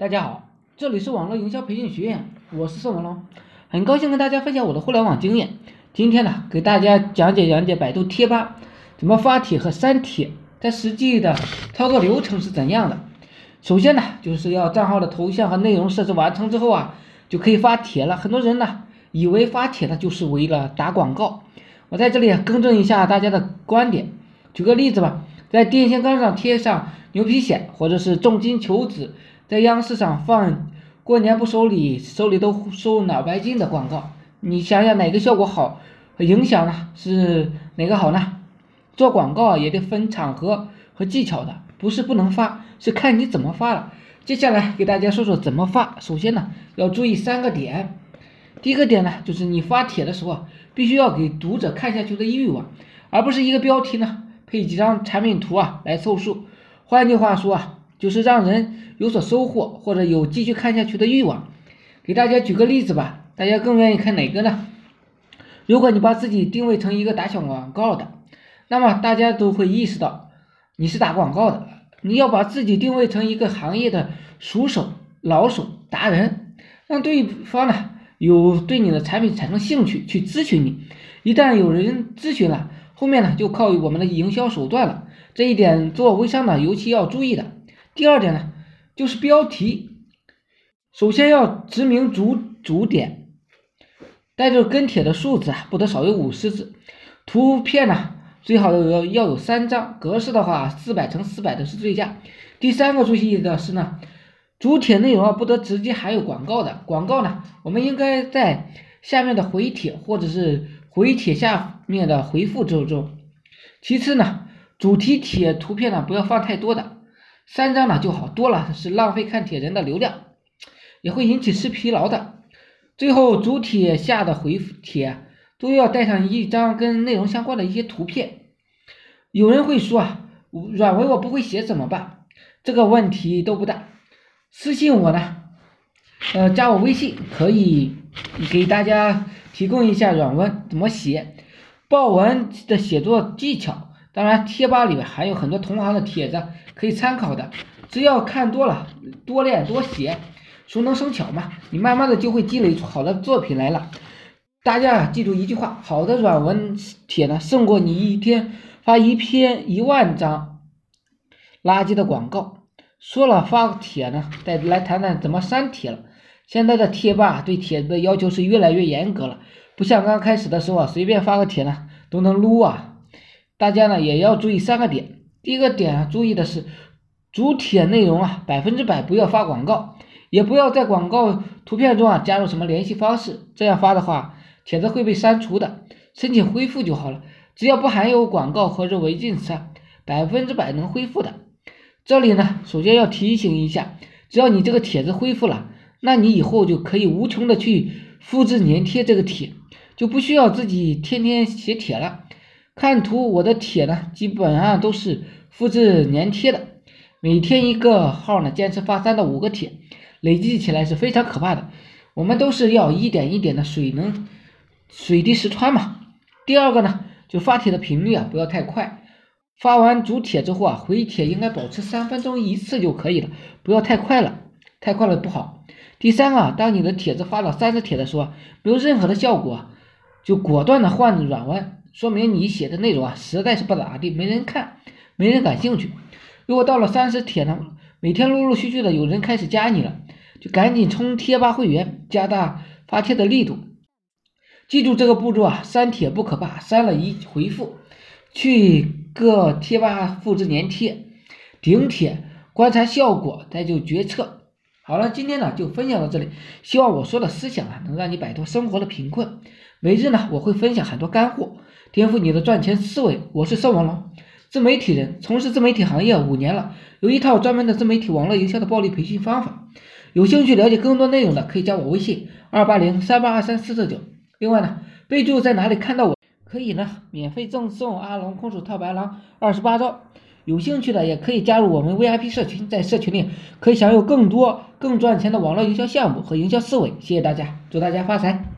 大家好，这里是网络营销培训学院，我是宋文龙，很高兴跟大家分享我的互联网经验。今天呢，给大家讲解讲解百度贴吧怎么发帖和删帖，在实际的操作流程是怎样的。首先呢，就是要账号的头像和内容设置完成之后啊，就可以发帖了。很多人呢，以为发帖呢就是为了打广告，我在这里更正一下大家的观点。举个例子吧，在电线杆上贴上牛皮癣，或者是重金求子。在央视上放过年不收礼，收礼都收脑白金的广告，你想想哪个效果好，影响呢？是哪个好呢？做广告也得分场合和技巧的，不是不能发，是看你怎么发了。接下来给大家说说怎么发。首先呢，要注意三个点。第一个点呢，就是你发帖的时候，必须要给读者看下去的欲望，而不是一个标题呢配几张产品图啊来凑数。换句话说啊。就是让人有所收获，或者有继续看下去的欲望。给大家举个例子吧，大家更愿意看哪个呢？如果你把自己定位成一个打小广告的，那么大家都会意识到你是打广告的。你要把自己定位成一个行业的熟手、老手、达人，让对方呢有对你的产品产生兴趣去咨询你。一旦有人咨询了，后面呢就靠我们的营销手段了。这一点做微商呢尤其要注意的。第二点呢，就是标题，首先要指明主主点，带着跟帖的数字啊，不得少于五十字。图片呢，最好要有要有三张，格式的话，四百乘四百的是最佳。第三个注意的是呢，主帖内容啊，不得直接含有广告的，广告呢，我们应该在下面的回帖或者是回帖下面的回复之中。其次呢，主题帖图片呢，不要放太多的。三张呢就好多了，是浪费看帖人的流量，也会引起视疲劳的。最后主帖下的回帖都要带上一张跟内容相关的一些图片。有人会说啊，软文我不会写怎么办？这个问题都不大，私信我呢，呃，加我微信可以给大家提供一下软文怎么写，报文的写作技巧。当然，贴吧里面还有很多同行的帖子可以参考的，只要看多了，多练多写，熟能生巧嘛，你慢慢的就会积累出好的作品来了。大家记住一句话，好的软文帖呢，胜过你一天发一篇一万张垃圾的广告。说了发个帖呢，再来谈谈怎么删帖了。现在的贴吧对帖子的要求是越来越严格了，不像刚开始的时候啊，随便发个帖呢都能撸啊。大家呢也要注意三个点。第一个点啊，注意的是主帖内容啊，百分之百不要发广告，也不要在广告图片中啊加入什么联系方式，这样发的话，帖子会被删除的。申请恢复就好了，只要不含有广告或者违禁词，百分之百能恢复的。这里呢，首先要提醒一下，只要你这个帖子恢复了，那你以后就可以无穷的去复制粘贴这个帖，就不需要自己天天写帖了。看图，我的帖呢，基本上都是复制粘贴的。每天一个号呢，坚持发三到五个帖，累计起来是非常可怕的。我们都是要一点一点的水能水滴石穿嘛。第二个呢，就发帖的频率啊，不要太快。发完主帖之后啊，回帖应该保持三分钟一次就可以了，不要太快了，太快了不好。第三啊，当你的帖子发到三十帖的时候，没有任何的效果，就果断的换软文。说明你写的内容啊，实在是不咋地，没人看，没人感兴趣。如果到了三十帖呢，每天陆陆续续的有人开始加你了，就赶紧充贴吧会员，加大发帖的力度。记住这个步骤啊，删帖不可怕，删了一回复，去各贴吧复制粘贴，顶帖，观察效果，再就决策。好了，今天呢就分享到这里，希望我说的思想啊，能让你摆脱生活的贫困。每日呢，我会分享很多干货。颠覆你的赚钱思维，我是邵文龙，自媒体人，从事自媒体行业五年了，有一套专门的自媒体网络营销的暴力培训方法。有兴趣了解更多内容的，可以加我微信二八零三八二三四四九。另外呢，备注在哪里看到我，可以呢免费赠送阿龙空手套白狼二十八招。有兴趣的也可以加入我们 VIP 社群，在社群里可以享有更多更赚钱的网络营销项目和营销思维。谢谢大家，祝大家发财。